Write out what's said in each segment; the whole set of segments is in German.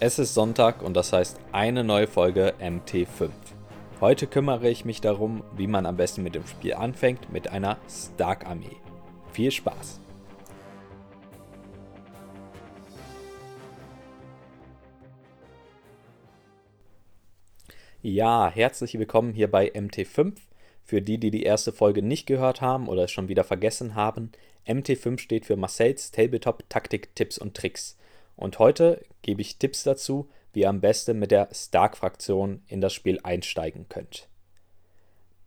Es ist Sonntag und das heißt eine neue Folge MT5. Heute kümmere ich mich darum, wie man am besten mit dem Spiel anfängt mit einer Stark-Armee. Viel Spaß! Ja, herzlich willkommen hier bei MT5. Für die, die die erste Folge nicht gehört haben oder es schon wieder vergessen haben, MT5 steht für Marcells Tabletop Taktik, Tipps und Tricks. Und heute gebe ich Tipps dazu, wie ihr am besten mit der Stark-Fraktion in das Spiel einsteigen könnt.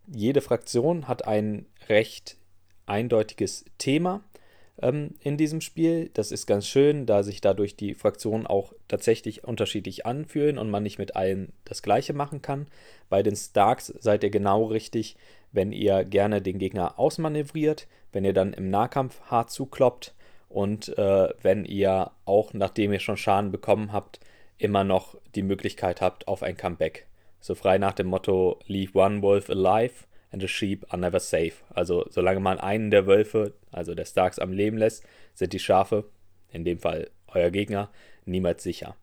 Jede Fraktion hat ein recht eindeutiges Thema ähm, in diesem Spiel. Das ist ganz schön, da sich dadurch die Fraktionen auch tatsächlich unterschiedlich anfühlen und man nicht mit allen das gleiche machen kann. Bei den Starks seid ihr genau richtig, wenn ihr gerne den Gegner ausmanövriert, wenn ihr dann im Nahkampf hart zukloppt und äh, wenn ihr auch nachdem ihr schon Schaden bekommen habt, immer noch die Möglichkeit habt auf ein Comeback. So frei nach dem Motto Leave one wolf alive and the sheep are never safe. Also solange man einen der Wölfe, also der Starks, am Leben lässt, sind die Schafe, in dem Fall euer Gegner, niemals sicher.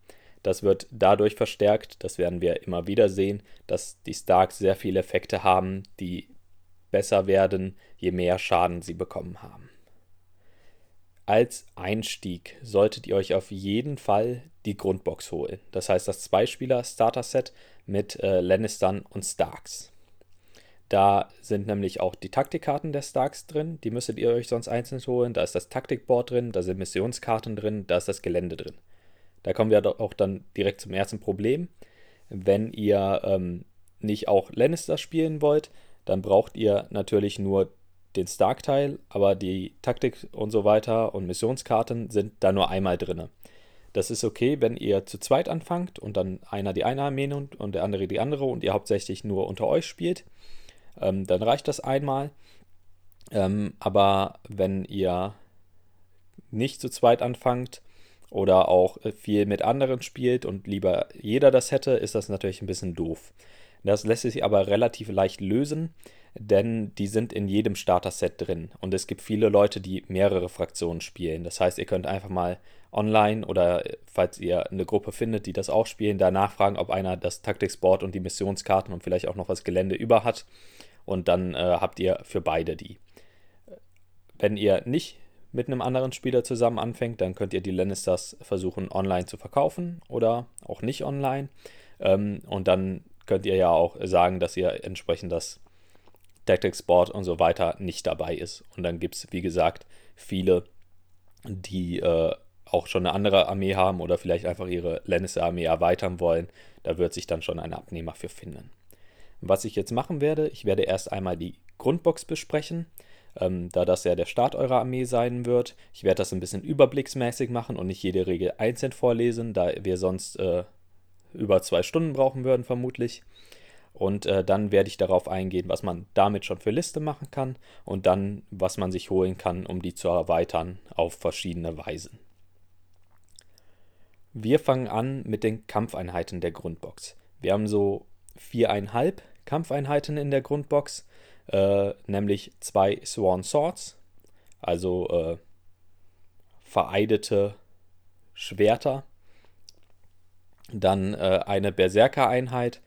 Das wird dadurch verstärkt, das werden wir immer wieder sehen, dass die Starks sehr viele Effekte haben, die besser werden, je mehr Schaden sie bekommen haben. Als Einstieg solltet ihr euch auf jeden Fall die Grundbox holen. Das heißt das Zweispieler-Starter-Set mit äh, Lannistern und Starks. Da sind nämlich auch die Taktikkarten der Starks drin, die müsstet ihr euch sonst einzeln holen. Da ist das Taktikboard drin, da sind Missionskarten drin, da ist das Gelände drin. Da kommen wir auch dann direkt zum ersten Problem. Wenn ihr ähm, nicht auch Lannister spielen wollt, dann braucht ihr natürlich nur den Stark-Teil, aber die Taktik und so weiter und Missionskarten sind da nur einmal drin. Das ist okay, wenn ihr zu zweit anfangt und dann einer die eine Armee nimmt und der andere die andere und ihr hauptsächlich nur unter euch spielt. Ähm, dann reicht das einmal. Ähm, aber wenn ihr nicht zu zweit anfangt oder auch viel mit anderen spielt und lieber jeder das hätte, ist das natürlich ein bisschen doof. Das lässt sich aber relativ leicht lösen denn die sind in jedem Starter-Set drin. Und es gibt viele Leute, die mehrere Fraktionen spielen. Das heißt, ihr könnt einfach mal online oder falls ihr eine Gruppe findet, die das auch spielen, da nachfragen, ob einer das Taktiksboard und die Missionskarten und vielleicht auch noch das Gelände über hat. Und dann äh, habt ihr für beide die. Wenn ihr nicht mit einem anderen Spieler zusammen anfängt, dann könnt ihr die Lannisters versuchen online zu verkaufen oder auch nicht online. Ähm, und dann könnt ihr ja auch sagen, dass ihr entsprechend das Tactics Board und so weiter nicht dabei ist. Und dann gibt es, wie gesagt, viele, die äh, auch schon eine andere Armee haben oder vielleicht einfach ihre Lannister-Armee erweitern wollen. Da wird sich dann schon ein Abnehmer für finden. Was ich jetzt machen werde, ich werde erst einmal die Grundbox besprechen, ähm, da das ja der Start eurer Armee sein wird. Ich werde das ein bisschen überblicksmäßig machen und nicht jede Regel einzeln vorlesen, da wir sonst äh, über zwei Stunden brauchen würden, vermutlich. Und äh, dann werde ich darauf eingehen, was man damit schon für Liste machen kann und dann, was man sich holen kann, um die zu erweitern auf verschiedene Weisen. Wir fangen an mit den Kampfeinheiten der Grundbox. Wir haben so viereinhalb Kampfeinheiten in der Grundbox, äh, nämlich zwei Sworn Swords, also äh, vereidete Schwerter, dann äh, eine Berserker-Einheit,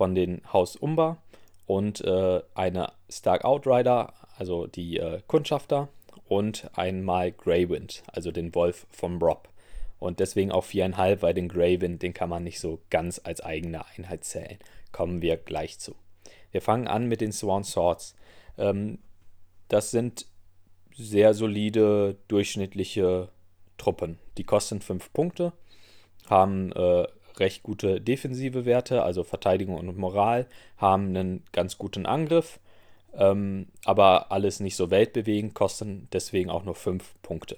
von den Haus Umba und äh, eine Stark Outrider, also die äh, Kundschafter, und einmal Greywind, also den Wolf vom Rob. Und deswegen auch viereinhalb, weil den Greywind, den kann man nicht so ganz als eigene Einheit zählen. Kommen wir gleich zu. Wir fangen an mit den Swan Swords. Ähm, das sind sehr solide, durchschnittliche Truppen. Die kosten 5 Punkte, haben äh, recht gute defensive Werte, also Verteidigung und Moral, haben einen ganz guten Angriff, ähm, aber alles nicht so weltbewegend, kosten deswegen auch nur 5 Punkte.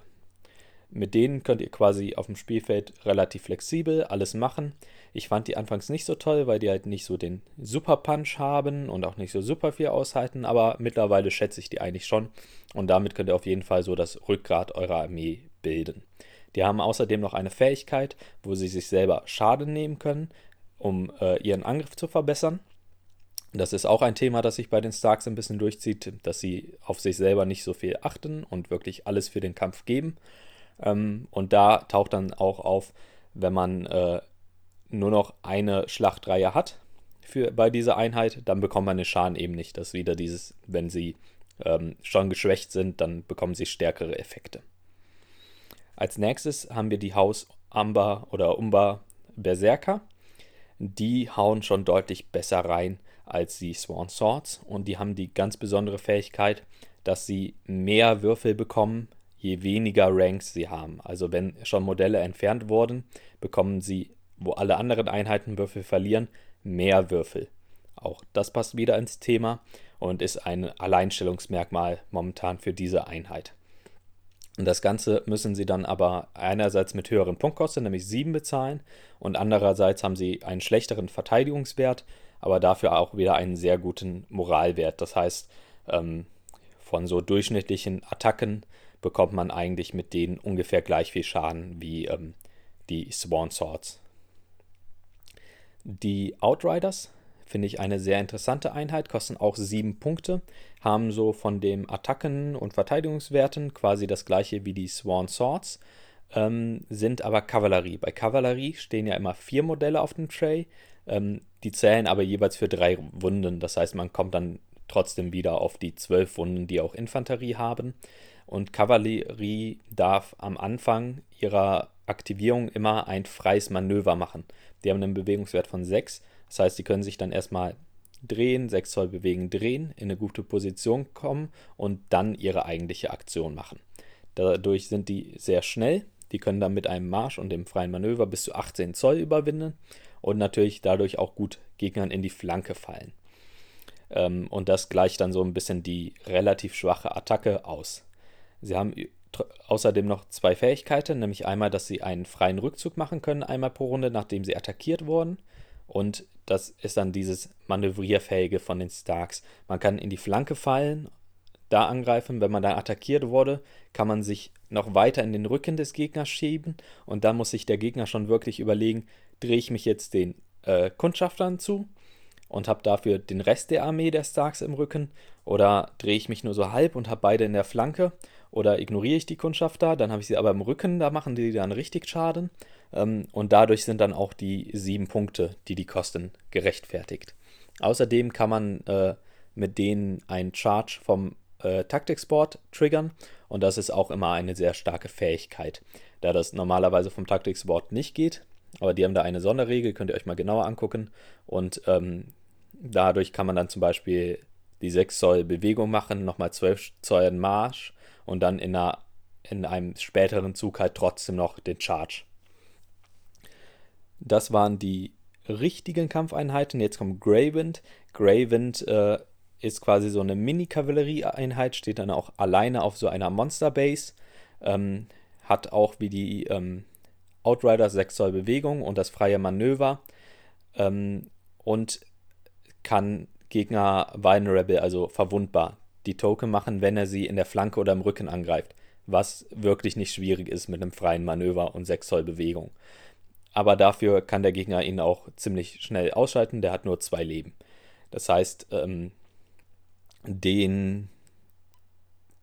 Mit denen könnt ihr quasi auf dem Spielfeld relativ flexibel alles machen. Ich fand die anfangs nicht so toll, weil die halt nicht so den Super Punch haben und auch nicht so super viel aushalten, aber mittlerweile schätze ich die eigentlich schon und damit könnt ihr auf jeden Fall so das Rückgrat eurer Armee bilden. Die haben außerdem noch eine Fähigkeit, wo sie sich selber Schaden nehmen können, um äh, ihren Angriff zu verbessern. Das ist auch ein Thema, das sich bei den Starks ein bisschen durchzieht, dass sie auf sich selber nicht so viel achten und wirklich alles für den Kampf geben. Ähm, und da taucht dann auch auf, wenn man äh, nur noch eine Schlachtreihe hat für, bei dieser Einheit, dann bekommt man den Schaden eben nicht. Das ist wieder dieses, wenn sie ähm, schon geschwächt sind, dann bekommen sie stärkere Effekte. Als nächstes haben wir die Haus Amber oder Umba Berserker. Die hauen schon deutlich besser rein als die Sworn Swords und die haben die ganz besondere Fähigkeit, dass sie mehr Würfel bekommen, je weniger Ranks sie haben. Also wenn schon Modelle entfernt wurden, bekommen sie, wo alle anderen Einheiten Würfel verlieren, mehr Würfel. Auch das passt wieder ins Thema und ist ein Alleinstellungsmerkmal momentan für diese Einheit. Und das Ganze müssen sie dann aber einerseits mit höheren Punktkosten, nämlich 7 bezahlen, und andererseits haben sie einen schlechteren Verteidigungswert, aber dafür auch wieder einen sehr guten Moralwert. Das heißt, ähm, von so durchschnittlichen Attacken bekommt man eigentlich mit denen ungefähr gleich viel Schaden wie ähm, die Sworn Swords. Die Outriders finde ich eine sehr interessante Einheit, kosten auch 7 Punkte, haben so von den Attacken- und Verteidigungswerten quasi das gleiche wie die Sworn Swords, ähm, sind aber Kavallerie. Bei Kavallerie stehen ja immer vier Modelle auf dem Tray, ähm, die zählen aber jeweils für drei Wunden. Das heißt, man kommt dann trotzdem wieder auf die zwölf Wunden, die auch Infanterie haben. Und Kavallerie darf am Anfang ihrer Aktivierung immer ein freies Manöver machen. Die haben einen Bewegungswert von 6 das heißt, sie können sich dann erstmal drehen, 6 Zoll bewegen, drehen, in eine gute Position kommen und dann ihre eigentliche Aktion machen. Dadurch sind die sehr schnell. Die können dann mit einem Marsch und dem freien Manöver bis zu 18 Zoll überwinden und natürlich dadurch auch gut Gegnern in die Flanke fallen. Ähm, und das gleicht dann so ein bisschen die relativ schwache Attacke aus. Sie haben außerdem noch zwei Fähigkeiten, nämlich einmal, dass sie einen freien Rückzug machen können, einmal pro Runde, nachdem sie attackiert wurden. Und das ist dann dieses Manövrierfähige von den Starks. Man kann in die Flanke fallen, da angreifen. Wenn man dann attackiert wurde, kann man sich noch weiter in den Rücken des Gegners schieben. Und dann muss sich der Gegner schon wirklich überlegen, drehe ich mich jetzt den äh, Kundschaftern zu und habe dafür den Rest der Armee der Starks im Rücken oder drehe ich mich nur so halb und habe beide in der Flanke oder ignoriere ich die Kundschafter, dann habe ich sie aber im Rücken, da machen die dann richtig Schaden. Ähm, und dadurch sind dann auch die sieben Punkte, die die kosten, gerechtfertigt. Außerdem kann man äh, mit denen einen Charge vom äh, Taktiksport triggern und das ist auch immer eine sehr starke Fähigkeit, da das normalerweise vom Taktiksport nicht geht. Aber die haben da eine Sonderregel, könnt ihr euch mal genauer angucken. Und ähm, dadurch kann man dann zum Beispiel die 6 Zoll Bewegung machen, nochmal 12 Zoll Marsch und dann in, einer, in einem späteren Zug halt trotzdem noch den Charge. Das waren die richtigen Kampfeinheiten. Jetzt kommt Greywind. Greywind äh, ist quasi so eine Mini-Kavallerieeinheit, steht dann auch alleine auf so einer Monster-Base. Ähm, hat auch wie die ähm, Outrider 6 Zoll Bewegung und das freie Manöver. Ähm, und kann Gegner vulnerable, also verwundbar, die Token machen, wenn er sie in der Flanke oder im Rücken angreift. Was wirklich nicht schwierig ist mit einem freien Manöver und 6 Zoll Bewegung. Aber dafür kann der Gegner ihn auch ziemlich schnell ausschalten. Der hat nur zwei Leben. Das heißt, ähm, den,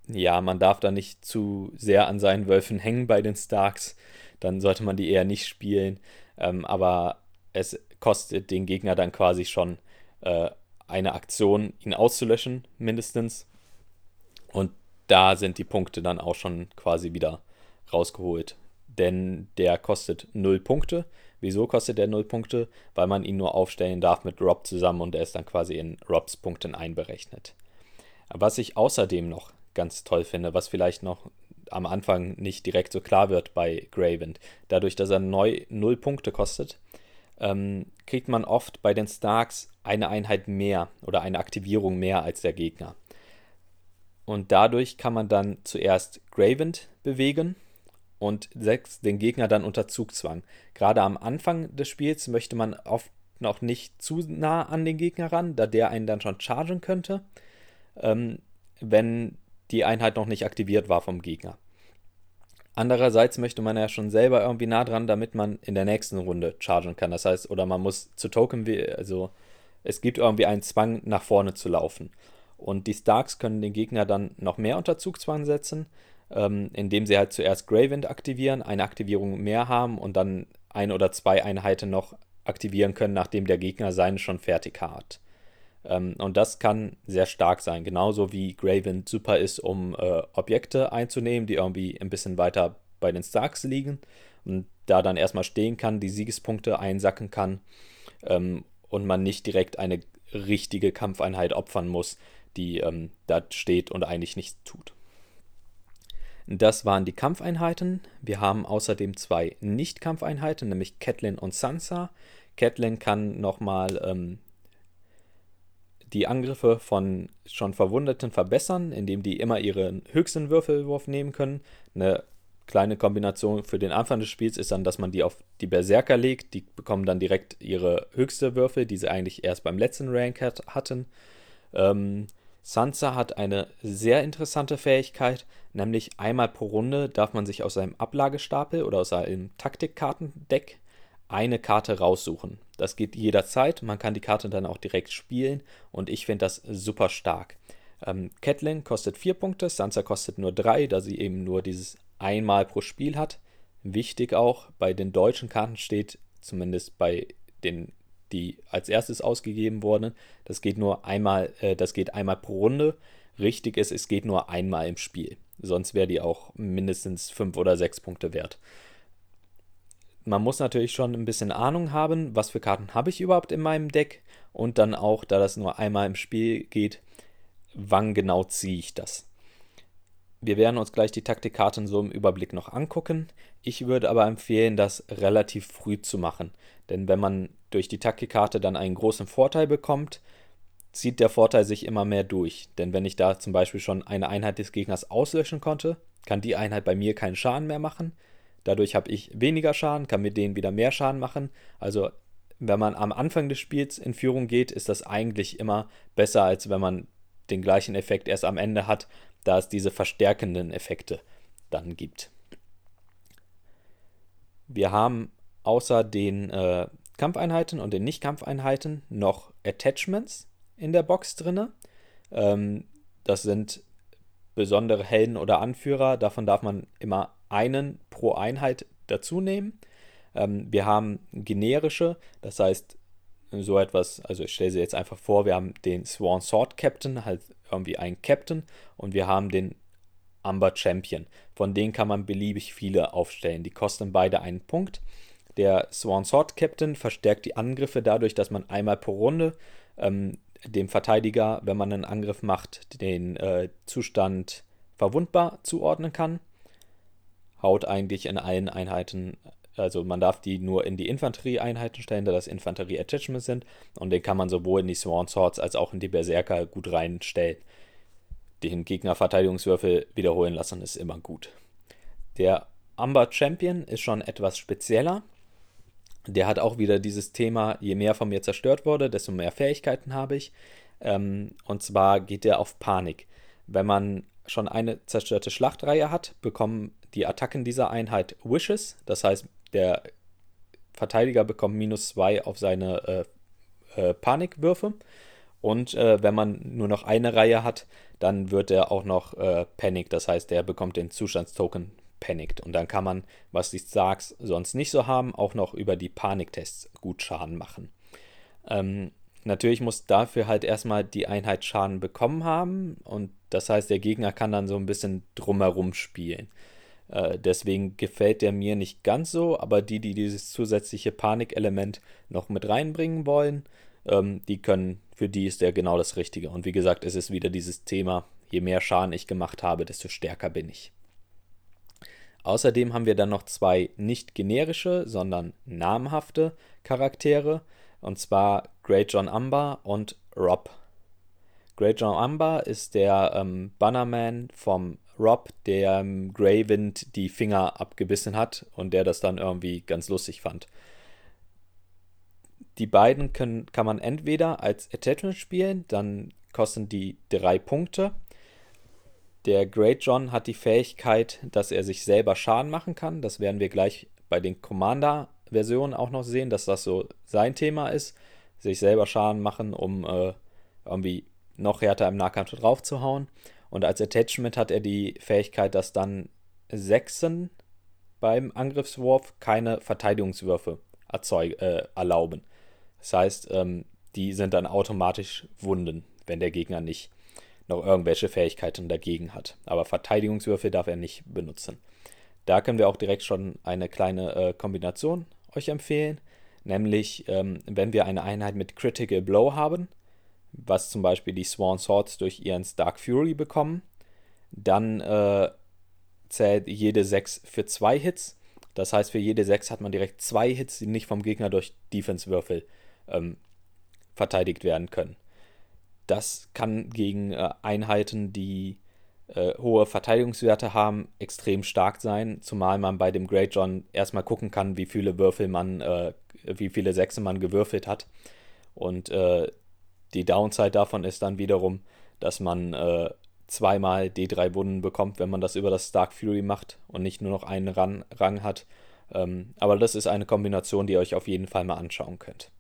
ja, man darf da nicht zu sehr an seinen Wölfen hängen bei den Starks. Dann sollte man die eher nicht spielen. Ähm, aber es kostet den Gegner dann quasi schon äh, eine Aktion, ihn auszulöschen, mindestens. Und da sind die Punkte dann auch schon quasi wieder rausgeholt. Denn der kostet 0 Punkte. Wieso kostet der 0 Punkte? Weil man ihn nur aufstellen darf mit Rob zusammen und er ist dann quasi in Robs Punkten einberechnet. Was ich außerdem noch ganz toll finde, was vielleicht noch am Anfang nicht direkt so klar wird bei Graven, dadurch, dass er neu 0 Punkte kostet, ähm, kriegt man oft bei den Starks eine Einheit mehr oder eine Aktivierung mehr als der Gegner. Und dadurch kann man dann zuerst Gravend bewegen und setzt den Gegner dann unter Zugzwang. Gerade am Anfang des Spiels möchte man oft noch nicht zu nah an den Gegner ran, da der einen dann schon chargen könnte, ähm, wenn die Einheit noch nicht aktiviert war vom Gegner. Andererseits möchte man ja schon selber irgendwie nah dran, damit man in der nächsten Runde chargen kann. Das heißt, oder man muss zu Token, also es gibt irgendwie einen Zwang, nach vorne zu laufen. Und die Starks können den Gegner dann noch mehr unter Zugzwang setzen, ähm, indem sie halt zuerst Greywind aktivieren, eine Aktivierung mehr haben und dann ein oder zwei Einheiten noch aktivieren können, nachdem der Gegner seine schon fertig hat. Ähm, und das kann sehr stark sein, genauso wie Graven super ist, um äh, Objekte einzunehmen, die irgendwie ein bisschen weiter bei den Starks liegen und da dann erstmal stehen kann, die Siegespunkte einsacken kann ähm, und man nicht direkt eine richtige Kampfeinheit opfern muss, die ähm, da steht und eigentlich nichts tut. Das waren die Kampfeinheiten. Wir haben außerdem zwei Nicht-Kampfeinheiten, nämlich Catelyn und Sansa. Catelyn kann nochmal ähm, die Angriffe von schon Verwundeten verbessern, indem die immer ihren höchsten Würfelwurf nehmen können. Eine kleine Kombination für den Anfang des Spiels ist dann, dass man die auf die Berserker legt. Die bekommen dann direkt ihre höchste Würfel, die sie eigentlich erst beim letzten Rank hat, hatten. Ähm, Sansa hat eine sehr interessante Fähigkeit, nämlich einmal pro Runde darf man sich aus seinem Ablagestapel oder aus einem Taktikkartendeck eine Karte raussuchen. Das geht jederzeit, man kann die Karte dann auch direkt spielen und ich finde das super stark. Ähm, Catelyn kostet 4 Punkte, Sansa kostet nur 3, da sie eben nur dieses einmal pro Spiel hat. Wichtig auch, bei den deutschen Karten steht, zumindest bei den, die als erstes ausgegeben wurden, das geht nur einmal, äh, das geht einmal pro Runde. Richtig ist, es geht nur einmal im Spiel. Sonst wäre die auch mindestens 5 oder 6 Punkte wert man muss natürlich schon ein bisschen Ahnung haben, was für Karten habe ich überhaupt in meinem Deck und dann auch, da das nur einmal im Spiel geht, wann genau ziehe ich das. Wir werden uns gleich die Taktikkarten so im Überblick noch angucken. Ich würde aber empfehlen, das relativ früh zu machen, denn wenn man durch die Taktikkarte dann einen großen Vorteil bekommt, zieht der Vorteil sich immer mehr durch. Denn wenn ich da zum Beispiel schon eine Einheit des Gegners auslöschen konnte, kann die Einheit bei mir keinen Schaden mehr machen. Dadurch habe ich weniger Schaden, kann mit denen wieder mehr Schaden machen. Also wenn man am Anfang des Spiels in Führung geht, ist das eigentlich immer besser, als wenn man den gleichen Effekt erst am Ende hat, da es diese verstärkenden Effekte dann gibt. Wir haben außer den äh, Kampfeinheiten und den Nicht-Kampfeinheiten noch Attachments in der Box drin. Ähm, das sind besondere Helden oder Anführer. Davon darf man immer einen pro Einheit dazu nehmen. Ähm, wir haben generische, das heißt so etwas, also ich stelle sie jetzt einfach vor, wir haben den Sworn Sword Captain, halt irgendwie einen Captain und wir haben den Amber Champion. Von denen kann man beliebig viele aufstellen. Die kosten beide einen Punkt. Der Sworn Sword Captain verstärkt die Angriffe dadurch, dass man einmal pro Runde ähm, dem Verteidiger, wenn man einen Angriff macht, den äh, Zustand verwundbar zuordnen kann haut eigentlich in allen Einheiten, also man darf die nur in die Infanterieeinheiten stellen, da das Infanterie-Attachments sind und den kann man sowohl in die Sworn Swords als auch in die Berserker gut reinstellen. Den Gegnerverteidigungswürfel wiederholen lassen ist immer gut. Der Amber Champion ist schon etwas spezieller. Der hat auch wieder dieses Thema, je mehr von mir zerstört wurde, desto mehr Fähigkeiten habe ich. Ähm, und zwar geht der auf Panik. Wenn man schon eine zerstörte Schlachtreihe hat, bekommen die Attacken dieser Einheit Wishes. Das heißt, der Verteidiger bekommt minus 2 auf seine äh, äh, Panikwürfe. Und äh, wenn man nur noch eine Reihe hat, dann wird er auch noch äh, Panic. Das heißt, der bekommt den Zustandstoken Panicked. Und dann kann man, was die Starks sonst nicht so haben, auch noch über die Paniktests gut Schaden machen. Ähm, Natürlich muss dafür halt erstmal die Einheit Schaden bekommen haben und das heißt, der Gegner kann dann so ein bisschen drumherum spielen. Äh, deswegen gefällt der mir nicht ganz so, aber die, die dieses zusätzliche Panikelement noch mit reinbringen wollen, ähm, die können, für die ist der genau das Richtige. Und wie gesagt, es ist wieder dieses Thema, je mehr Schaden ich gemacht habe, desto stärker bin ich. Außerdem haben wir dann noch zwei nicht generische, sondern namhafte Charaktere. Und zwar Great John Umber und Rob. Great John Umber ist der ähm, Bannerman vom Rob, der ähm, Greywind die Finger abgebissen hat und der das dann irgendwie ganz lustig fand. Die beiden können, kann man entweder als Attachment spielen, dann kosten die drei Punkte. Der Great John hat die Fähigkeit, dass er sich selber Schaden machen kann. Das werden wir gleich bei den Commander Version auch noch sehen, dass das so sein Thema ist, sich selber Schaden machen, um äh, irgendwie noch härter im Nahkampf drauf zu hauen. Und als Attachment hat er die Fähigkeit, dass dann Sechsen beim Angriffswurf keine Verteidigungswürfe erzeug, äh, erlauben. Das heißt, ähm, die sind dann automatisch Wunden, wenn der Gegner nicht noch irgendwelche Fähigkeiten dagegen hat. Aber Verteidigungswürfe darf er nicht benutzen. Da können wir auch direkt schon eine kleine äh, Kombination euch empfehlen. Nämlich, ähm, wenn wir eine Einheit mit Critical Blow haben, was zum Beispiel die Sworn Swords durch ihren Stark Fury bekommen, dann äh, zählt jede 6 für 2 Hits. Das heißt, für jede 6 hat man direkt 2 Hits, die nicht vom Gegner durch Defense-Würfel ähm, verteidigt werden können. Das kann gegen äh, Einheiten, die äh, hohe Verteidigungswerte haben, extrem stark sein, zumal man bei dem Great John erstmal gucken kann, wie viele Würfel man, äh, wie viele Sechse man gewürfelt hat. Und äh, die Downside davon ist dann wiederum, dass man äh, zweimal D3 Wunden bekommt, wenn man das über das Stark Fury macht und nicht nur noch einen Rang, Rang hat. Ähm, aber das ist eine Kombination, die ihr euch auf jeden Fall mal anschauen könnt.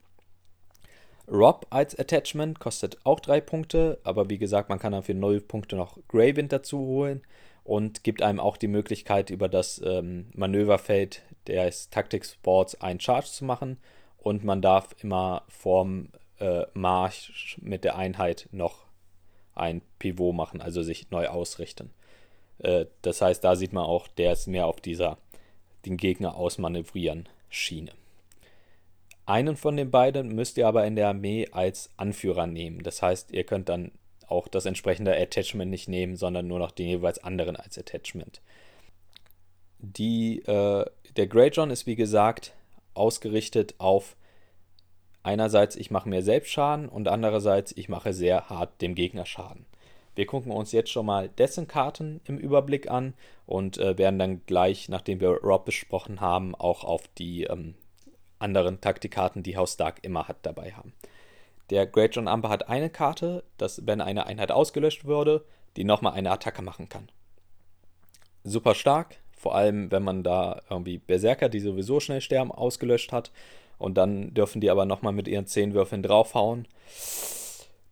Rob als Attachment kostet auch 3 Punkte, aber wie gesagt, man kann dann für 0 Punkte noch Greywind dazu holen und gibt einem auch die Möglichkeit, über das ähm, Manöverfeld des Tactics Boards einen Charge zu machen und man darf immer vorm äh, Marsch mit der Einheit noch ein Pivot machen, also sich neu ausrichten. Äh, das heißt, da sieht man auch, der ist mehr auf dieser den Gegner ausmanövrieren Schiene. Einen von den beiden müsst ihr aber in der Armee als Anführer nehmen. Das heißt, ihr könnt dann auch das entsprechende Attachment nicht nehmen, sondern nur noch den jeweils anderen als Attachment. Die, äh, der Grey John ist wie gesagt ausgerichtet auf einerseits, ich mache mir selbst Schaden und andererseits, ich mache sehr hart dem Gegner Schaden. Wir gucken uns jetzt schon mal dessen Karten im Überblick an und äh, werden dann gleich, nachdem wir Rob besprochen haben, auch auf die ähm, anderen Taktikkarten, die Haus Stark immer hat, dabei haben. Der Great John Amber hat eine Karte, dass wenn eine Einheit ausgelöscht würde, die nochmal eine Attacke machen kann. Super stark, vor allem wenn man da irgendwie Berserker, die sowieso schnell sterben, ausgelöscht hat und dann dürfen die aber nochmal mit ihren 10 Würfeln draufhauen.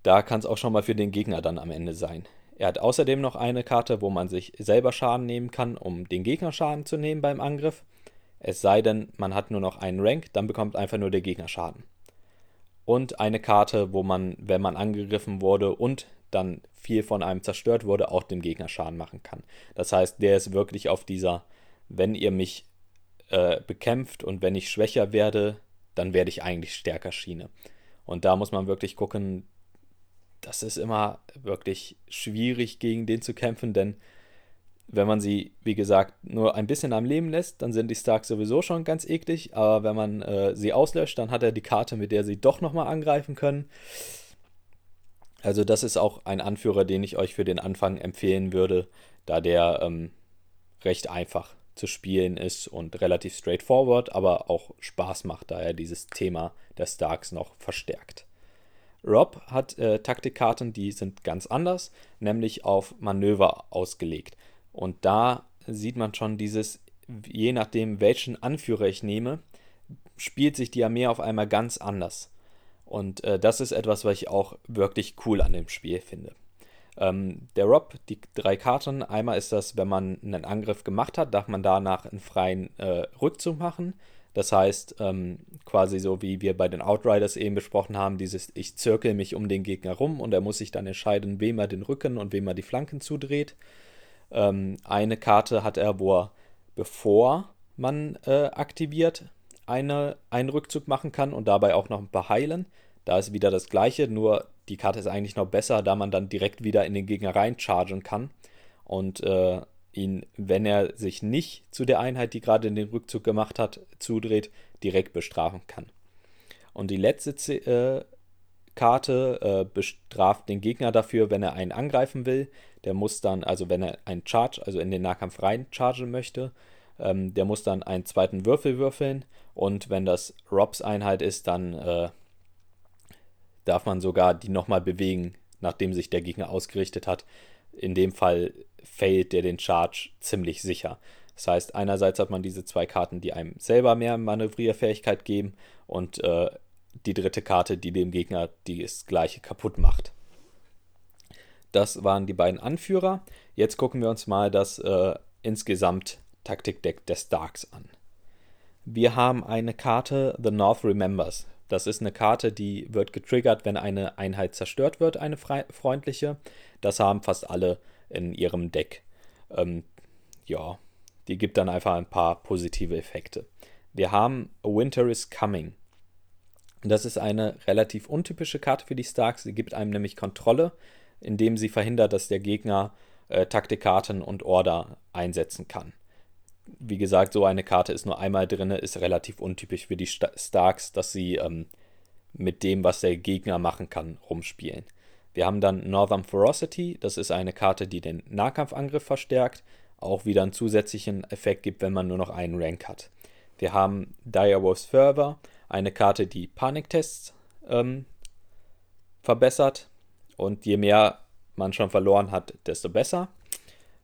Da kann es auch schon mal für den Gegner dann am Ende sein. Er hat außerdem noch eine Karte, wo man sich selber Schaden nehmen kann, um den Gegner Schaden zu nehmen beim Angriff. Es sei denn, man hat nur noch einen Rank, dann bekommt einfach nur der Gegner Schaden. Und eine Karte, wo man, wenn man angegriffen wurde und dann viel von einem zerstört wurde, auch dem Gegner Schaden machen kann. Das heißt, der ist wirklich auf dieser, wenn ihr mich äh, bekämpft und wenn ich schwächer werde, dann werde ich eigentlich stärker Schiene. Und da muss man wirklich gucken, das ist immer wirklich schwierig gegen den zu kämpfen, denn wenn man sie, wie gesagt, nur ein bisschen am Leben lässt, dann sind die Starks sowieso schon ganz eklig. Aber wenn man äh, sie auslöscht, dann hat er die Karte, mit der sie doch nochmal angreifen können. Also das ist auch ein Anführer, den ich euch für den Anfang empfehlen würde, da der ähm, recht einfach zu spielen ist und relativ straightforward, aber auch Spaß macht, da er dieses Thema der Starks noch verstärkt. Rob hat äh, Taktikkarten, die sind ganz anders, nämlich auf Manöver ausgelegt. Und da sieht man schon dieses, je nachdem, welchen Anführer ich nehme, spielt sich die Armee auf einmal ganz anders. Und äh, das ist etwas, was ich auch wirklich cool an dem Spiel finde. Ähm, der Rob, die drei Karten, einmal ist das, wenn man einen Angriff gemacht hat, darf man danach einen freien äh, Rückzug machen. Das heißt, ähm, quasi so wie wir bei den Outriders eben besprochen haben, dieses ich zirkel mich um den Gegner rum und er muss sich dann entscheiden, wem er den Rücken und wem er die Flanken zudreht. Ähm, eine Karte hat er, wo er, bevor man äh, aktiviert, eine, einen Rückzug machen kann und dabei auch noch ein paar heilen. Da ist wieder das gleiche, nur die Karte ist eigentlich noch besser, da man dann direkt wieder in den Gegner reinchargen kann und äh, ihn, wenn er sich nicht zu der Einheit, die gerade den Rückzug gemacht hat, zudreht, direkt bestrafen kann. Und die letzte äh, Karte äh, bestraft den Gegner dafür, wenn er einen angreifen will. Der muss dann, also wenn er einen Charge, also in den Nahkampf rein chargen möchte, ähm, der muss dann einen zweiten Würfel würfeln. Und wenn das Robs Einheit ist, dann äh, darf man sogar die nochmal bewegen, nachdem sich der Gegner ausgerichtet hat. In dem Fall failt der den Charge ziemlich sicher. Das heißt, einerseits hat man diese zwei Karten, die einem selber mehr Manövrierfähigkeit geben und äh, die dritte Karte, die dem Gegner das gleiche kaputt macht. Das waren die beiden Anführer. Jetzt gucken wir uns mal das äh, insgesamt Taktikdeck der Starks an. Wir haben eine Karte The North Remembers. Das ist eine Karte, die wird getriggert, wenn eine Einheit zerstört wird, eine freundliche. Das haben fast alle in ihrem Deck. Ähm, ja, die gibt dann einfach ein paar positive Effekte. Wir haben Winter is Coming. Das ist eine relativ untypische Karte für die Starks. Sie gibt einem nämlich Kontrolle, indem sie verhindert, dass der Gegner äh, Taktikkarten und Order einsetzen kann. Wie gesagt, so eine Karte ist nur einmal drin, ist relativ untypisch für die Starks, dass sie ähm, mit dem, was der Gegner machen kann, rumspielen. Wir haben dann Northern Ferocity, das ist eine Karte, die den Nahkampfangriff verstärkt, auch wieder einen zusätzlichen Effekt gibt, wenn man nur noch einen Rank hat. Wir haben Direwolf's Fervor, eine Karte, die Paniktests ähm, verbessert und je mehr man schon verloren hat, desto besser.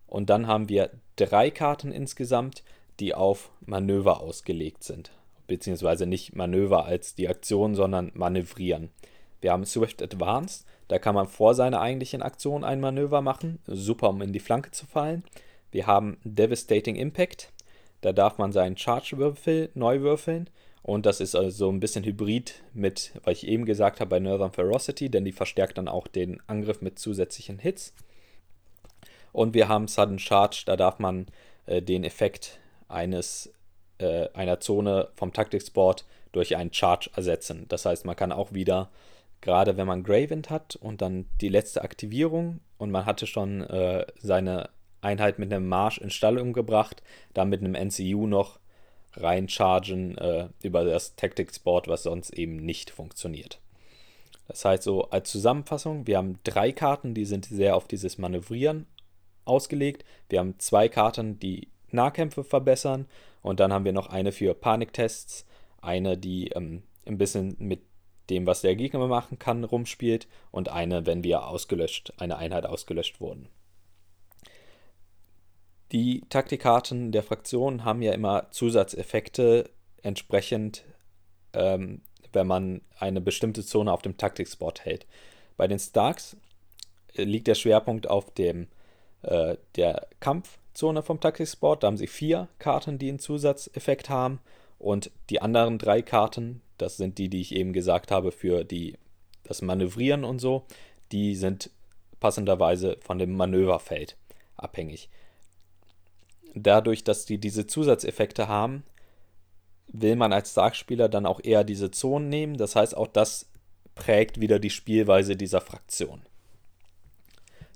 Und dann haben wir drei Karten insgesamt, die auf Manöver ausgelegt sind. Beziehungsweise nicht Manöver als die Aktion, sondern Manövrieren. Wir haben Swift Advance, da kann man vor seiner eigentlichen Aktion ein Manöver machen. Super, um in die Flanke zu fallen. Wir haben Devastating Impact, da darf man seinen Charge-Würfel neu würfeln. Und das ist also ein bisschen hybrid mit, was ich eben gesagt habe, bei Northern Ferocity, denn die verstärkt dann auch den Angriff mit zusätzlichen Hits. Und wir haben Sudden Charge, da darf man äh, den Effekt eines, äh, einer Zone vom Taktiksport durch einen Charge ersetzen. Das heißt, man kann auch wieder, gerade wenn man Gravewind hat und dann die letzte Aktivierung und man hatte schon äh, seine Einheit mit einem Marsch in Stall umgebracht, dann mit einem NCU noch reinchargen äh, über das Tactics-Board, was sonst eben nicht funktioniert. Das heißt so als Zusammenfassung, wir haben drei Karten, die sind sehr auf dieses Manövrieren ausgelegt. Wir haben zwei Karten, die Nahkämpfe verbessern und dann haben wir noch eine für Paniktests, eine, die ähm, ein bisschen mit dem, was der Gegner machen kann, rumspielt und eine, wenn wir ausgelöscht, eine Einheit ausgelöscht wurden. Die Taktikkarten der Fraktion haben ja immer Zusatzeffekte entsprechend, ähm, wenn man eine bestimmte Zone auf dem Taktikspot hält. Bei den Starks liegt der Schwerpunkt auf dem äh, der Kampfzone vom Taktiksport. Da haben sie vier Karten, die einen Zusatzeffekt haben. Und die anderen drei Karten, das sind die, die ich eben gesagt habe, für die, das Manövrieren und so, die sind passenderweise von dem Manöverfeld abhängig. Dadurch, dass die diese Zusatzeffekte haben, will man als Darkspieler dann auch eher diese Zonen nehmen. Das heißt, auch das prägt wieder die Spielweise dieser Fraktion.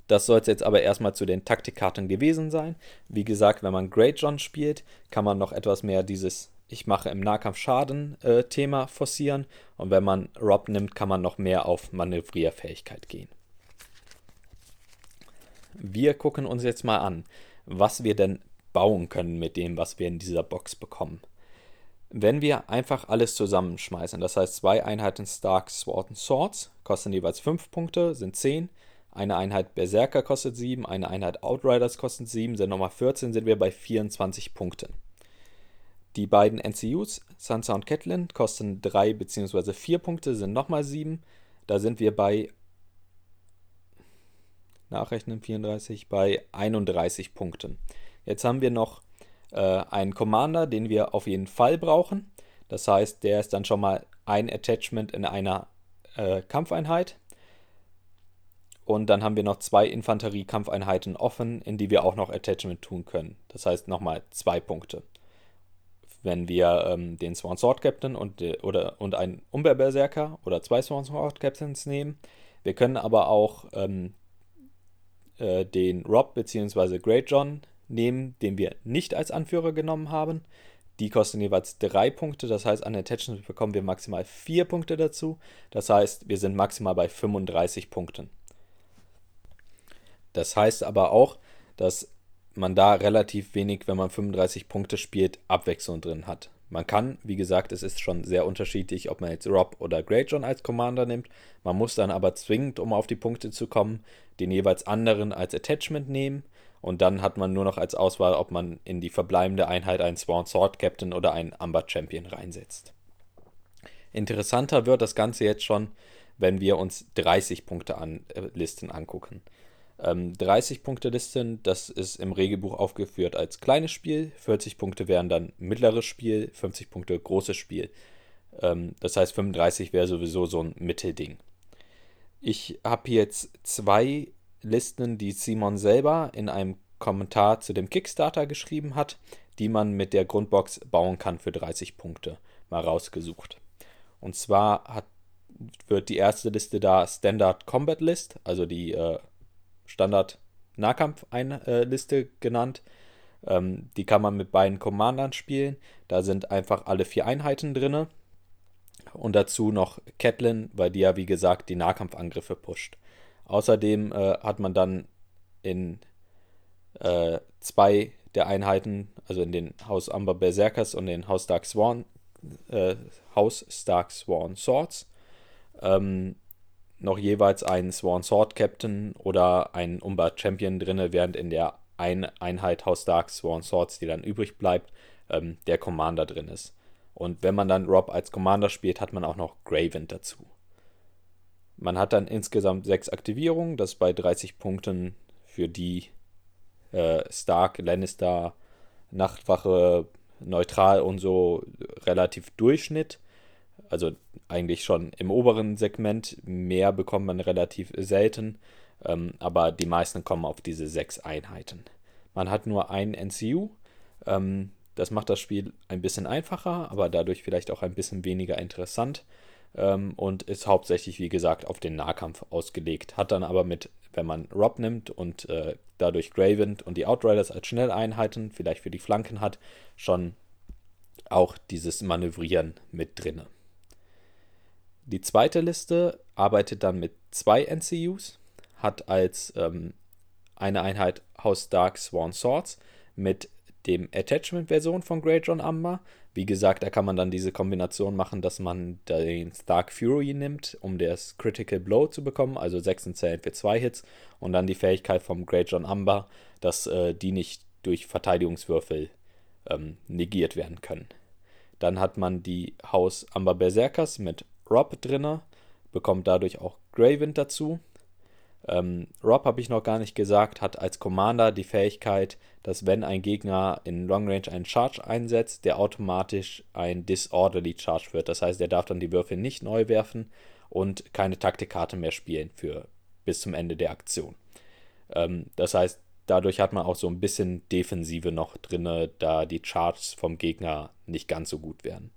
Das soll es jetzt aber erstmal zu den Taktikkarten gewesen sein. Wie gesagt, wenn man Great John spielt, kann man noch etwas mehr dieses Ich mache im Nahkampf Schaden äh, Thema forcieren. Und wenn man Rob nimmt, kann man noch mehr auf Manövrierfähigkeit gehen. Wir gucken uns jetzt mal an, was wir denn bauen können mit dem, was wir in dieser Box bekommen. Wenn wir einfach alles zusammenschmeißen, das heißt zwei Einheiten Stark Sword und Swords, kosten jeweils 5 Punkte, sind 10, eine Einheit Berserker kostet 7, eine Einheit Outriders kostet 7, sind nochmal 14, sind wir bei 24 Punkten. Die beiden NCUs, Sansa und Catelyn, kosten 3 bzw. 4 Punkte, sind nochmal 7. Da sind wir bei Nachrechnen 34 bei 31 Punkten. Jetzt haben wir noch äh, einen Commander, den wir auf jeden Fall brauchen. Das heißt, der ist dann schon mal ein Attachment in einer äh, Kampfeinheit. Und dann haben wir noch zwei Infanterie-Kampfeinheiten offen, in die wir auch noch Attachment tun können. Das heißt nochmal zwei Punkte. Wenn wir ähm, den Swan Sword Captain und, oder, und einen Umberberserker oder zwei Swan Sword Captains nehmen. Wir können aber auch ähm, äh, den Rob bzw. Great John nehmen, den wir nicht als Anführer genommen haben. Die kosten jeweils drei Punkte, das heißt, an Attachment bekommen wir maximal vier Punkte dazu. Das heißt, wir sind maximal bei 35 Punkten. Das heißt aber auch, dass man da relativ wenig, wenn man 35 Punkte spielt, Abwechslung drin hat. Man kann, wie gesagt, es ist schon sehr unterschiedlich, ob man jetzt Rob oder Great John als Commander nimmt. Man muss dann aber zwingend, um auf die Punkte zu kommen, den jeweils anderen als Attachment nehmen. Und dann hat man nur noch als Auswahl, ob man in die verbleibende Einheit einen Sworn Sword Captain oder einen Amber Champion reinsetzt. Interessanter wird das Ganze jetzt schon, wenn wir uns 30 Punkte an, äh, Listen angucken. Ähm, 30-Punkte-Listen, das ist im Regelbuch aufgeführt als kleines Spiel. 40 Punkte wären dann mittleres Spiel, 50 Punkte großes Spiel. Ähm, das heißt, 35 wäre sowieso so ein Mittelding. Ich habe jetzt zwei Listen, die Simon selber in einem Kommentar zu dem Kickstarter geschrieben hat, die man mit der Grundbox bauen kann für 30 Punkte, mal rausgesucht. Und zwar hat, wird die erste Liste da Standard Combat List, also die äh, Standard Nahkampf-Liste genannt. Ähm, die kann man mit beiden Commandern spielen. Da sind einfach alle vier Einheiten drin. Und dazu noch Catelyn, weil die ja wie gesagt die Nahkampfangriffe pusht. Außerdem äh, hat man dann in äh, zwei der Einheiten, also in den Haus Amber Berserkers und den Haus Dark Sworn, äh, Haus Stark Sworn Swords, ähm, noch jeweils einen Sworn Sword Captain oder einen Umber Champion drin, während in der ein Einheit Haus Dark Sworn Swords, die dann übrig bleibt, ähm, der Commander drin ist. Und wenn man dann Rob als Commander spielt, hat man auch noch Graven dazu. Man hat dann insgesamt sechs Aktivierungen, das bei 30 Punkten für die äh, Stark, Lannister, Nachtwache, Neutral und so relativ Durchschnitt. Also eigentlich schon im oberen Segment. Mehr bekommt man relativ selten. Ähm, aber die meisten kommen auf diese sechs Einheiten. Man hat nur ein NCU. Ähm, das macht das Spiel ein bisschen einfacher, aber dadurch vielleicht auch ein bisschen weniger interessant ähm, und ist hauptsächlich, wie gesagt, auf den Nahkampf ausgelegt. Hat dann aber mit, wenn man Rob nimmt und äh, dadurch Graven und die Outriders als Schnelleinheiten vielleicht für die Flanken hat, schon auch dieses Manövrieren mit drinne. Die zweite Liste arbeitet dann mit zwei NCUs, hat als ähm, eine Einheit House Dark Sworn Swords mit dem Attachment-Version von Grey John Amber. Wie gesagt, da kann man dann diese Kombination machen, dass man den Stark Fury nimmt, um das Critical Blow zu bekommen, also 6 Zellen für 2 Hits, und dann die Fähigkeit vom Grey John Amber, dass äh, die nicht durch Verteidigungswürfel ähm, negiert werden können. Dann hat man die Haus Amber Berserkers mit Rob drinne, bekommt dadurch auch Graven dazu, ähm, Rob habe ich noch gar nicht gesagt, hat als Commander die Fähigkeit, dass wenn ein Gegner in Long Range einen Charge einsetzt, der automatisch ein Disorderly Charge wird. Das heißt, er darf dann die Würfel nicht neu werfen und keine Taktikkarte mehr spielen für bis zum Ende der Aktion. Ähm, das heißt, dadurch hat man auch so ein bisschen Defensive noch drin, da die Charges vom Gegner nicht ganz so gut werden.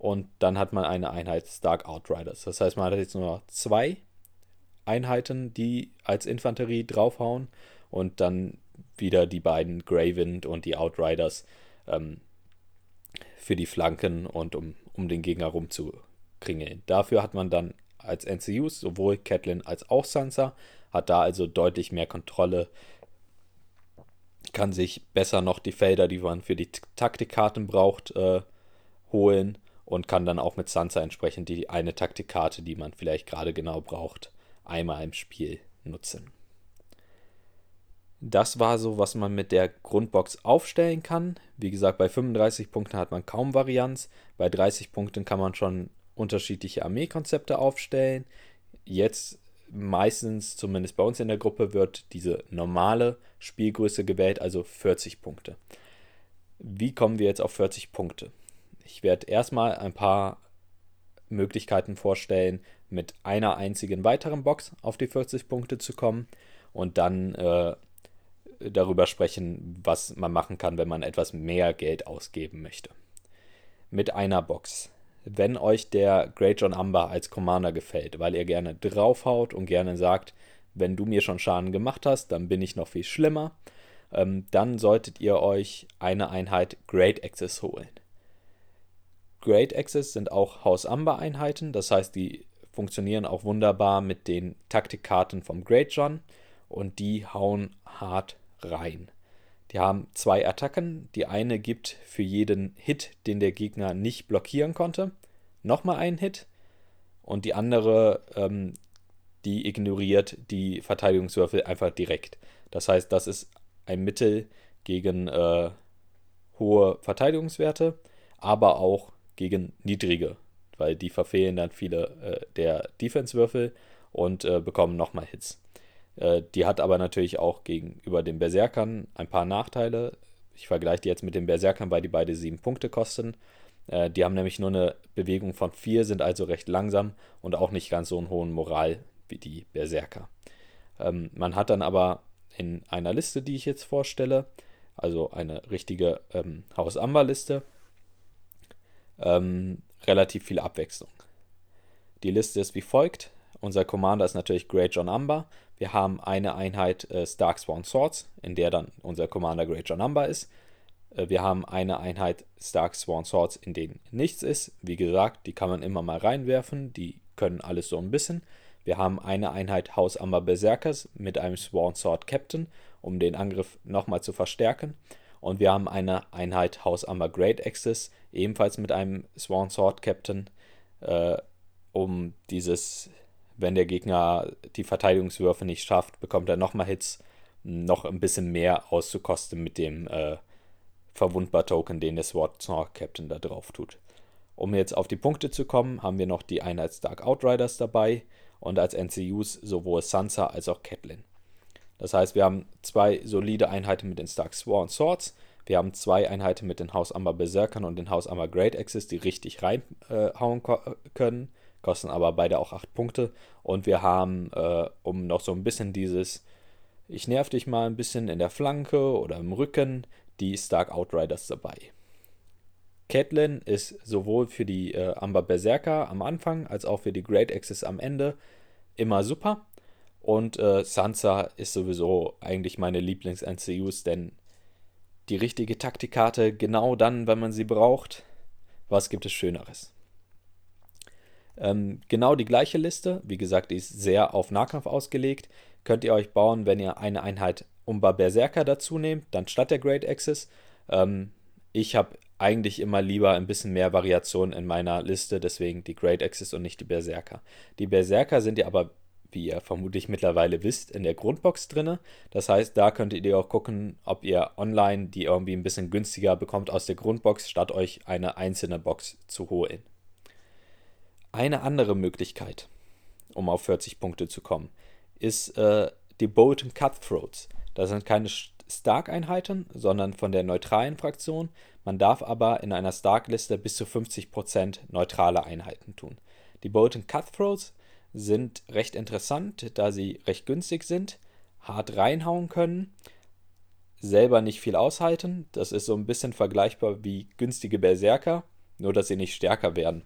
Und dann hat man eine Einheit Stark Outriders. Das heißt, man hat jetzt nur zwei Einheiten, die als Infanterie draufhauen und dann wieder die beiden Greywind und die Outriders ähm, für die Flanken und um, um den Gegner rumzukringeln. Dafür hat man dann als NCUs sowohl Catelyn als auch Sansa, hat da also deutlich mehr Kontrolle, kann sich besser noch die Felder, die man für die Taktikkarten braucht, äh, holen und kann dann auch mit Sansa entsprechend die eine Taktikkarte, die man vielleicht gerade genau braucht, einmal im Spiel nutzen. Das war so, was man mit der Grundbox aufstellen kann. Wie gesagt, bei 35 Punkten hat man kaum Varianz. Bei 30 Punkten kann man schon unterschiedliche Armeekonzepte aufstellen. Jetzt meistens, zumindest bei uns in der Gruppe, wird diese normale Spielgröße gewählt, also 40 Punkte. Wie kommen wir jetzt auf 40 Punkte? Ich werde erstmal ein paar Möglichkeiten vorstellen, mit einer einzigen weiteren Box auf die 40 Punkte zu kommen und dann äh, darüber sprechen, was man machen kann, wenn man etwas mehr Geld ausgeben möchte. Mit einer Box. Wenn euch der Great John Amber als Commander gefällt, weil ihr gerne draufhaut und gerne sagt, wenn du mir schon Schaden gemacht hast, dann bin ich noch viel schlimmer, ähm, dann solltet ihr euch eine Einheit Great Access holen. Great Access sind auch Haus Amber Einheiten, das heißt, die funktionieren auch wunderbar mit den Taktikkarten vom Great John und die hauen hart rein. Die haben zwei Attacken. Die eine gibt für jeden Hit, den der Gegner nicht blockieren konnte, nochmal einen Hit. Und die andere, ähm, die ignoriert die Verteidigungswürfel einfach direkt. Das heißt, das ist ein Mittel gegen äh, hohe Verteidigungswerte, aber auch gegen niedrige weil die verfehlen dann viele äh, der Defense-Würfel und äh, bekommen nochmal Hits. Äh, die hat aber natürlich auch gegenüber den Berserkern ein paar Nachteile. Ich vergleiche die jetzt mit den Berserkern, weil die beide sieben Punkte kosten. Äh, die haben nämlich nur eine Bewegung von vier, sind also recht langsam und auch nicht ganz so einen hohen Moral wie die Berserker. Ähm, man hat dann aber in einer Liste, die ich jetzt vorstelle, also eine richtige ähm, Haus Amber Liste, ähm, relativ viel Abwechslung. Die Liste ist wie folgt. Unser Commander ist natürlich Great John Amber. Wir haben eine Einheit äh, Stark Spawn Swords, in der dann unser Commander Great John Amber ist. Äh, wir haben eine Einheit Stark Spawn Swords, in denen nichts ist. Wie gesagt, die kann man immer mal reinwerfen. Die können alles so ein bisschen. Wir haben eine Einheit Haus Amber Berserkers mit einem Sworn Sword Captain, um den Angriff nochmal zu verstärken. Und wir haben eine Einheit Haus Amber Great Axis, ebenfalls mit einem Sworn Sword Captain, äh, um dieses, wenn der Gegner die Verteidigungswürfe nicht schafft, bekommt er nochmal Hits, noch ein bisschen mehr auszukosten mit dem äh, Verwundbar-Token, den der Sword Sword Captain da drauf tut. Um jetzt auf die Punkte zu kommen, haben wir noch die Einheit Stark Outriders dabei und als NCUs sowohl Sansa als auch Catelyn. Das heißt, wir haben zwei solide Einheiten mit den Stark Sworn Swords. Wir haben zwei Einheiten mit den Haus Amber Berserkern und den Haus Amber Great Axes, die richtig reinhauen äh, können, kosten aber beide auch 8 Punkte. Und wir haben, äh, um noch so ein bisschen dieses, ich nerv dich mal ein bisschen in der Flanke oder im Rücken, die Stark Outriders dabei. Catelyn ist sowohl für die äh, Amber Berserker am Anfang als auch für die Great Axes am Ende immer super. Und äh, Sansa ist sowieso eigentlich meine Lieblings-NCUs, denn die richtige Taktikkarte genau dann, wenn man sie braucht, was gibt es Schöneres? Ähm, genau die gleiche Liste, wie gesagt, die ist sehr auf Nahkampf ausgelegt, könnt ihr euch bauen, wenn ihr eine Einheit Umba Berserker dazu nehmt, dann statt der Great Axis. Ähm, ich habe eigentlich immer lieber ein bisschen mehr Variation in meiner Liste, deswegen die Great Axis und nicht die Berserker. Die Berserker sind ja aber wie ihr vermutlich mittlerweile wisst, in der Grundbox drin. Das heißt, da könntet ihr auch gucken, ob ihr online die irgendwie ein bisschen günstiger bekommt aus der Grundbox, statt euch eine einzelne Box zu holen. Eine andere Möglichkeit, um auf 40 Punkte zu kommen, ist äh, die Bolton Cutthroats. Das sind keine Stark-Einheiten, sondern von der neutralen Fraktion. Man darf aber in einer Stark-Liste bis zu 50% neutrale Einheiten tun. Die Bolton Cutthroats sind recht interessant, da sie recht günstig sind, hart reinhauen können, selber nicht viel aushalten. Das ist so ein bisschen vergleichbar wie günstige Berserker, nur dass sie nicht stärker werden,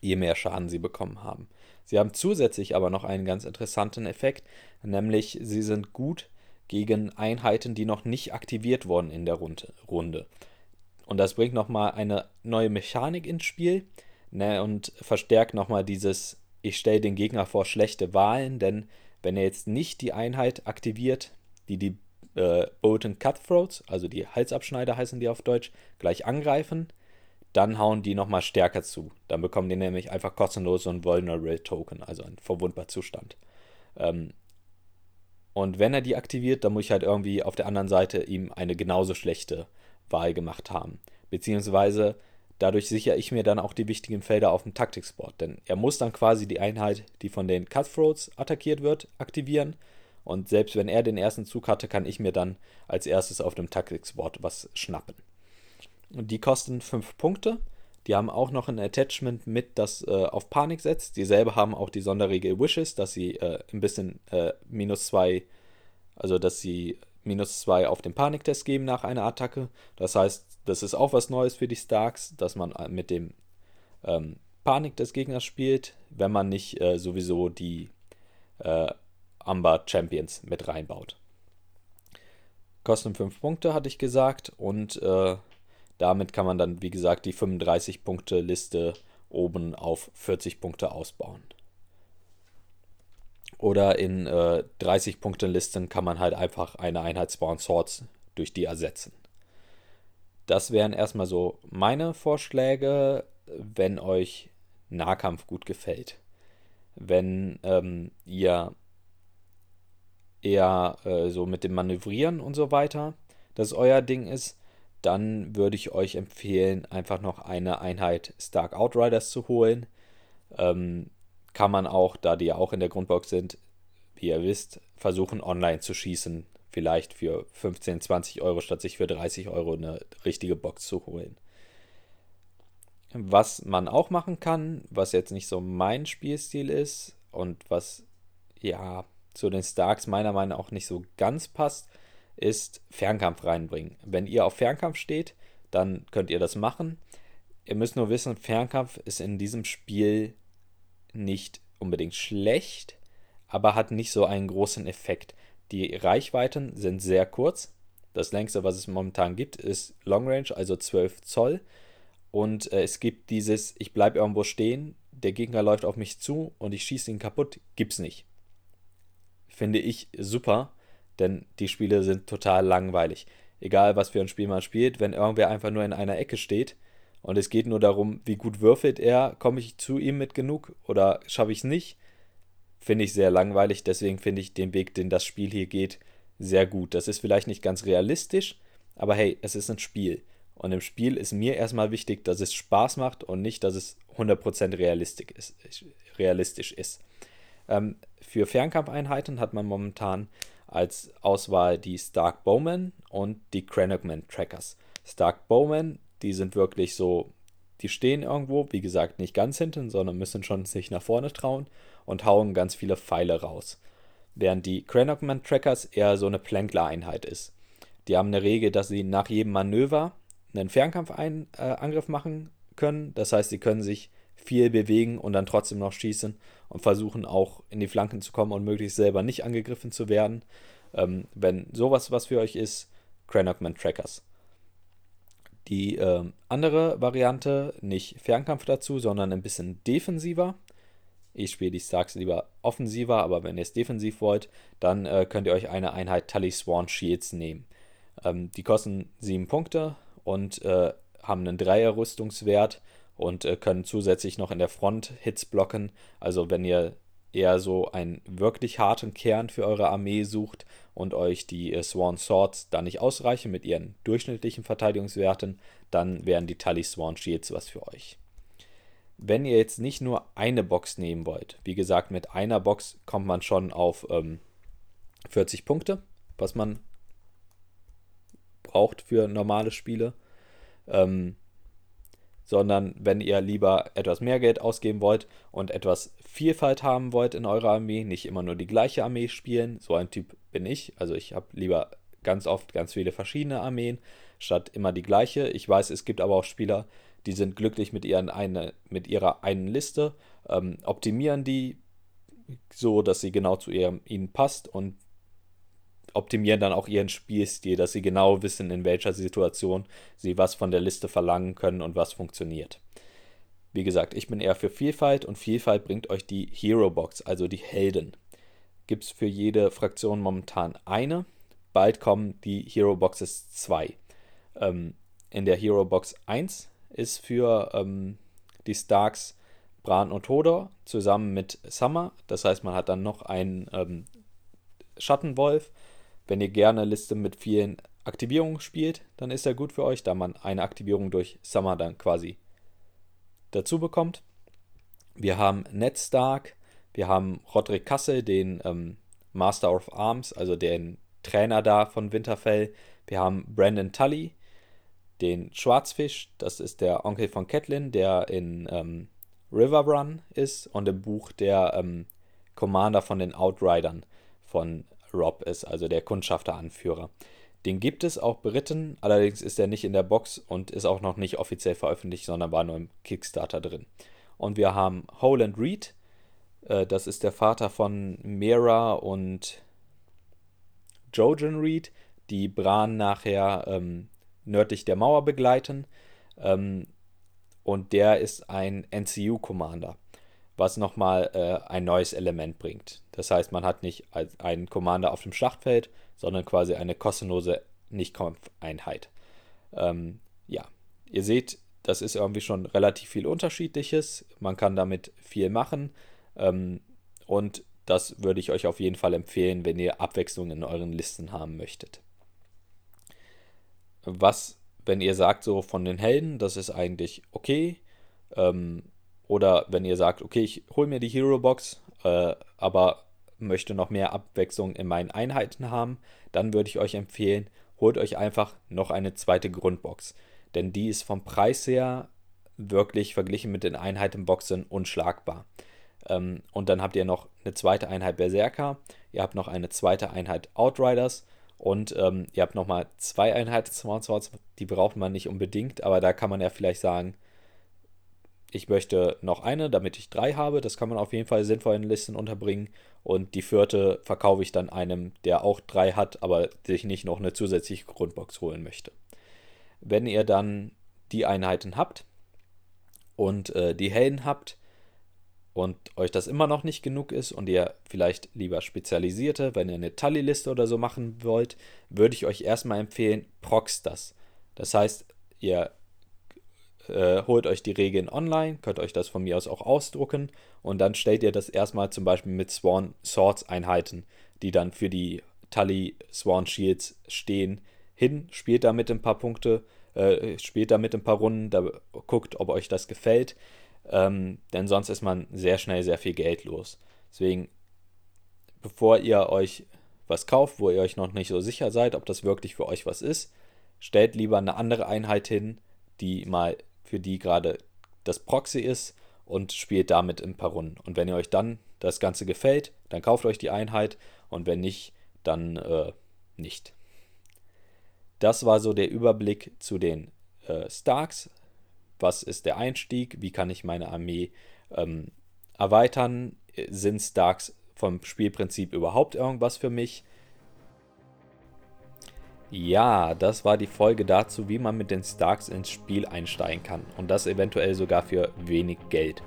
je mehr Schaden sie bekommen haben. Sie haben zusätzlich aber noch einen ganz interessanten Effekt, nämlich sie sind gut gegen Einheiten, die noch nicht aktiviert wurden in der Runde. Und das bringt nochmal eine neue Mechanik ins Spiel ne, und verstärkt nochmal dieses ich stelle den Gegner vor schlechte Wahlen, denn wenn er jetzt nicht die Einheit aktiviert, die die äh, Bolton Cutthroats, also die Halsabschneider heißen die auf Deutsch, gleich angreifen, dann hauen die nochmal stärker zu. Dann bekommen die nämlich einfach kostenlos so einen Vulnerable Token, also einen verwundbar Zustand. Ähm, und wenn er die aktiviert, dann muss ich halt irgendwie auf der anderen Seite ihm eine genauso schlechte Wahl gemacht haben. Beziehungsweise Dadurch sichere ich mir dann auch die wichtigen Felder auf dem Taktiksport, denn er muss dann quasi die Einheit, die von den Cutthroats attackiert wird, aktivieren. Und selbst wenn er den ersten Zug hatte, kann ich mir dann als erstes auf dem Taktiksport was schnappen. Und die kosten 5 Punkte. Die haben auch noch ein Attachment mit, das äh, auf Panik setzt. Dieselbe haben auch die Sonderregel Wishes, dass sie äh, ein bisschen äh, minus 2, also dass sie minus 2 auf den Paniktest geben nach einer Attacke. Das heißt, das ist auch was Neues für die Starks, dass man äh, mit dem ähm, Panik des Gegners spielt, wenn man nicht äh, sowieso die äh, Amber Champions mit reinbaut. Kosten 5 Punkte, hatte ich gesagt, und äh, damit kann man dann, wie gesagt, die 35-Punkte-Liste oben auf 40 Punkte ausbauen. Oder in äh, 30-Punkte-Listen kann man halt einfach eine Einheit Spawn Swords durch die ersetzen. Das wären erstmal so meine Vorschläge, wenn euch Nahkampf gut gefällt. Wenn ähm, ihr eher äh, so mit dem Manövrieren und so weiter das euer Ding ist, dann würde ich euch empfehlen, einfach noch eine Einheit Stark Outriders zu holen. Ähm, kann man auch, da die ja auch in der Grundbox sind, wie ihr wisst, versuchen online zu schießen. Vielleicht für 15, 20 Euro, statt sich für 30 Euro eine richtige Box zu holen. Was man auch machen kann, was jetzt nicht so mein Spielstil ist und was ja zu den Starks meiner Meinung nach auch nicht so ganz passt, ist Fernkampf reinbringen. Wenn ihr auf Fernkampf steht, dann könnt ihr das machen. Ihr müsst nur wissen, Fernkampf ist in diesem Spiel nicht unbedingt schlecht, aber hat nicht so einen großen Effekt. Die Reichweiten sind sehr kurz. Das längste, was es momentan gibt, ist Long Range, also 12 Zoll. Und äh, es gibt dieses, ich bleibe irgendwo stehen, der Gegner läuft auf mich zu und ich schieße ihn kaputt, gibt's nicht. Finde ich super, denn die Spiele sind total langweilig. Egal, was für ein Spiel man spielt, wenn irgendwer einfach nur in einer Ecke steht und es geht nur darum, wie gut würfelt er, komme ich zu ihm mit genug oder schaffe ich es nicht, finde ich sehr langweilig. Deswegen finde ich den Weg, den das Spiel hier geht, sehr gut. Das ist vielleicht nicht ganz realistisch, aber hey, es ist ein Spiel. Und im Spiel ist mir erstmal wichtig, dass es Spaß macht und nicht, dass es 100% realistisch ist. Ähm, für Fernkampfeinheiten hat man momentan als Auswahl die Stark Bowman und die Cranogman Trackers. Stark Bowman, die sind wirklich so, die stehen irgendwo, wie gesagt, nicht ganz hinten, sondern müssen schon sich nach vorne trauen und hauen ganz viele Pfeile raus. Während die Cranogman Trackers eher so eine Plankler-Einheit ist. Die haben eine Regel, dass sie nach jedem Manöver einen Fernkampfangriff äh, machen können. Das heißt, sie können sich viel bewegen und dann trotzdem noch schießen und versuchen auch in die Flanken zu kommen und möglichst selber nicht angegriffen zu werden. Ähm, wenn sowas was für euch ist, Cranogman Trackers. Die äh, andere Variante, nicht Fernkampf dazu, sondern ein bisschen defensiver. Ich spiele die Starks lieber offensiver, aber wenn ihr es defensiv wollt, dann äh, könnt ihr euch eine Einheit Tully Swan Shields nehmen. Ähm, die kosten 7 Punkte, und äh, haben einen Dreier-Rüstungswert und äh, können zusätzlich noch in der Front Hits blocken. Also wenn ihr eher so einen wirklich harten Kern für eure Armee sucht und euch die äh, Swan Swords da nicht ausreichen mit ihren durchschnittlichen Verteidigungswerten, dann wären die Tully Swan Shields was für euch. Wenn ihr jetzt nicht nur eine Box nehmen wollt, wie gesagt, mit einer Box kommt man schon auf ähm, 40 Punkte, was man braucht für normale Spiele. Ähm, sondern wenn ihr lieber etwas mehr Geld ausgeben wollt und etwas Vielfalt haben wollt in eurer Armee, nicht immer nur die gleiche Armee spielen, so ein Typ bin ich. Also ich habe lieber ganz oft ganz viele verschiedene Armeen, statt immer die gleiche. Ich weiß, es gibt aber auch Spieler, die sind glücklich mit, ihren eine, mit ihrer einen Liste, ähm, optimieren die so, dass sie genau zu ihrem, ihnen passt und optimieren dann auch ihren Spielstil, dass sie genau wissen, in welcher Situation sie was von der Liste verlangen können und was funktioniert. Wie gesagt, ich bin eher für Vielfalt und Vielfalt bringt euch die Hero Box, also die Helden. Gibt es für jede Fraktion momentan eine. Bald kommen die Hero Boxes 2. Ähm, in der Hero Box 1 ist für ähm, die Starks Bran und Hodor zusammen mit Summer. Das heißt, man hat dann noch einen ähm, Schattenwolf wenn ihr gerne Liste mit vielen Aktivierungen spielt, dann ist er gut für euch, da man eine Aktivierung durch Summer dann quasi dazu bekommt. Wir haben Ned Stark, wir haben Roderick Kassel, den ähm, Master of Arms, also den Trainer da von Winterfell. Wir haben Brandon Tully, den Schwarzfisch, das ist der Onkel von Catelyn, der in ähm, Riverrun ist und im Buch der ähm, Commander von den Outridern von Rob ist, also der Kundschafteranführer. Den gibt es auch beritten, allerdings ist er nicht in der Box und ist auch noch nicht offiziell veröffentlicht, sondern war nur im Kickstarter drin. Und wir haben Howland Reed, äh, das ist der Vater von Mera und Jojen Reed, die Bran nachher ähm, nördlich der Mauer begleiten. Ähm, und der ist ein NCU-Commander was nochmal äh, ein neues Element bringt. Das heißt, man hat nicht einen Commander auf dem Schlachtfeld, sondern quasi eine kostenlose Nicht-Kampfeinheit. Ähm, ja, ihr seht, das ist irgendwie schon relativ viel Unterschiedliches. Man kann damit viel machen. Ähm, und das würde ich euch auf jeden Fall empfehlen, wenn ihr Abwechslung in euren Listen haben möchtet. Was, wenn ihr sagt, so von den Helden, das ist eigentlich okay. Ähm, oder wenn ihr sagt, okay, ich hole mir die Hero Box, äh, aber möchte noch mehr Abwechslung in meinen Einheiten haben, dann würde ich euch empfehlen, holt euch einfach noch eine zweite Grundbox. Denn die ist vom Preis her wirklich verglichen mit den Einheitenboxen unschlagbar. Ähm, und dann habt ihr noch eine zweite Einheit Berserker, ihr habt noch eine zweite Einheit Outriders und ähm, ihr habt nochmal zwei Einheiten Swords, die braucht man nicht unbedingt, aber da kann man ja vielleicht sagen, ich möchte noch eine, damit ich drei habe. Das kann man auf jeden Fall sinnvoll in Listen unterbringen. Und die vierte verkaufe ich dann einem, der auch drei hat, aber sich nicht noch eine zusätzliche Grundbox holen möchte. Wenn ihr dann die Einheiten habt und äh, die Helden habt und euch das immer noch nicht genug ist und ihr vielleicht lieber spezialisierte, wenn ihr eine Tally-Liste oder so machen wollt, würde ich euch erstmal empfehlen, prox das. Das heißt, ihr äh, holt euch die Regeln online, könnt euch das von mir aus auch ausdrucken und dann stellt ihr das erstmal zum Beispiel mit Sworn Swords Einheiten, die dann für die Tully Sworn Shields stehen, hin, spielt damit ein paar Punkte, äh, spielt damit ein paar Runden, da guckt, ob euch das gefällt, ähm, denn sonst ist man sehr schnell sehr viel Geld los. Deswegen, bevor ihr euch was kauft, wo ihr euch noch nicht so sicher seid, ob das wirklich für euch was ist, stellt lieber eine andere Einheit hin, die mal für die gerade das Proxy ist und spielt damit ein paar Runden. Und wenn ihr euch dann das Ganze gefällt, dann kauft euch die Einheit und wenn nicht, dann äh, nicht. Das war so der Überblick zu den äh, Starks. Was ist der Einstieg? Wie kann ich meine Armee ähm, erweitern? Sind Starks vom Spielprinzip überhaupt irgendwas für mich? Ja, das war die Folge dazu, wie man mit den Starks ins Spiel einsteigen kann und das eventuell sogar für wenig Geld.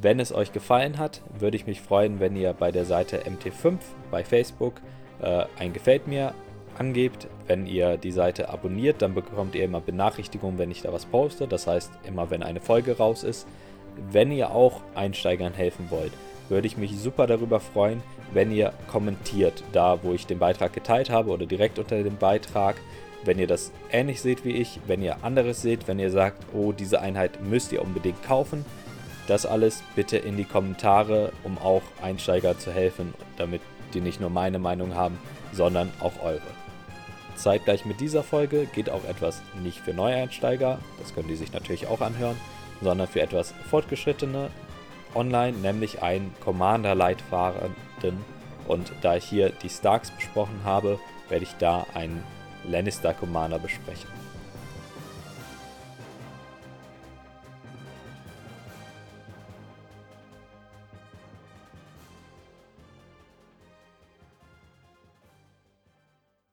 Wenn es euch gefallen hat, würde ich mich freuen, wenn ihr bei der Seite MT5 bei Facebook äh, ein Gefällt mir angebt. Wenn ihr die Seite abonniert, dann bekommt ihr immer Benachrichtigungen, wenn ich da was poste. Das heißt, immer wenn eine Folge raus ist. Wenn ihr auch Einsteigern helfen wollt, würde ich mich super darüber freuen, wenn ihr kommentiert, da wo ich den Beitrag geteilt habe oder direkt unter dem Beitrag. Wenn ihr das ähnlich seht wie ich, wenn ihr anderes seht, wenn ihr sagt, oh, diese Einheit müsst ihr unbedingt kaufen, das alles bitte in die Kommentare, um auch Einsteiger zu helfen, damit die nicht nur meine Meinung haben, sondern auch eure. Zeitgleich mit dieser Folge geht auch etwas nicht für Neueinsteiger, das können die sich natürlich auch anhören, sondern für etwas fortgeschrittene online, nämlich einen Commander-Leitfahrenden. Und da ich hier die Starks besprochen habe, werde ich da einen Lannister Commander besprechen.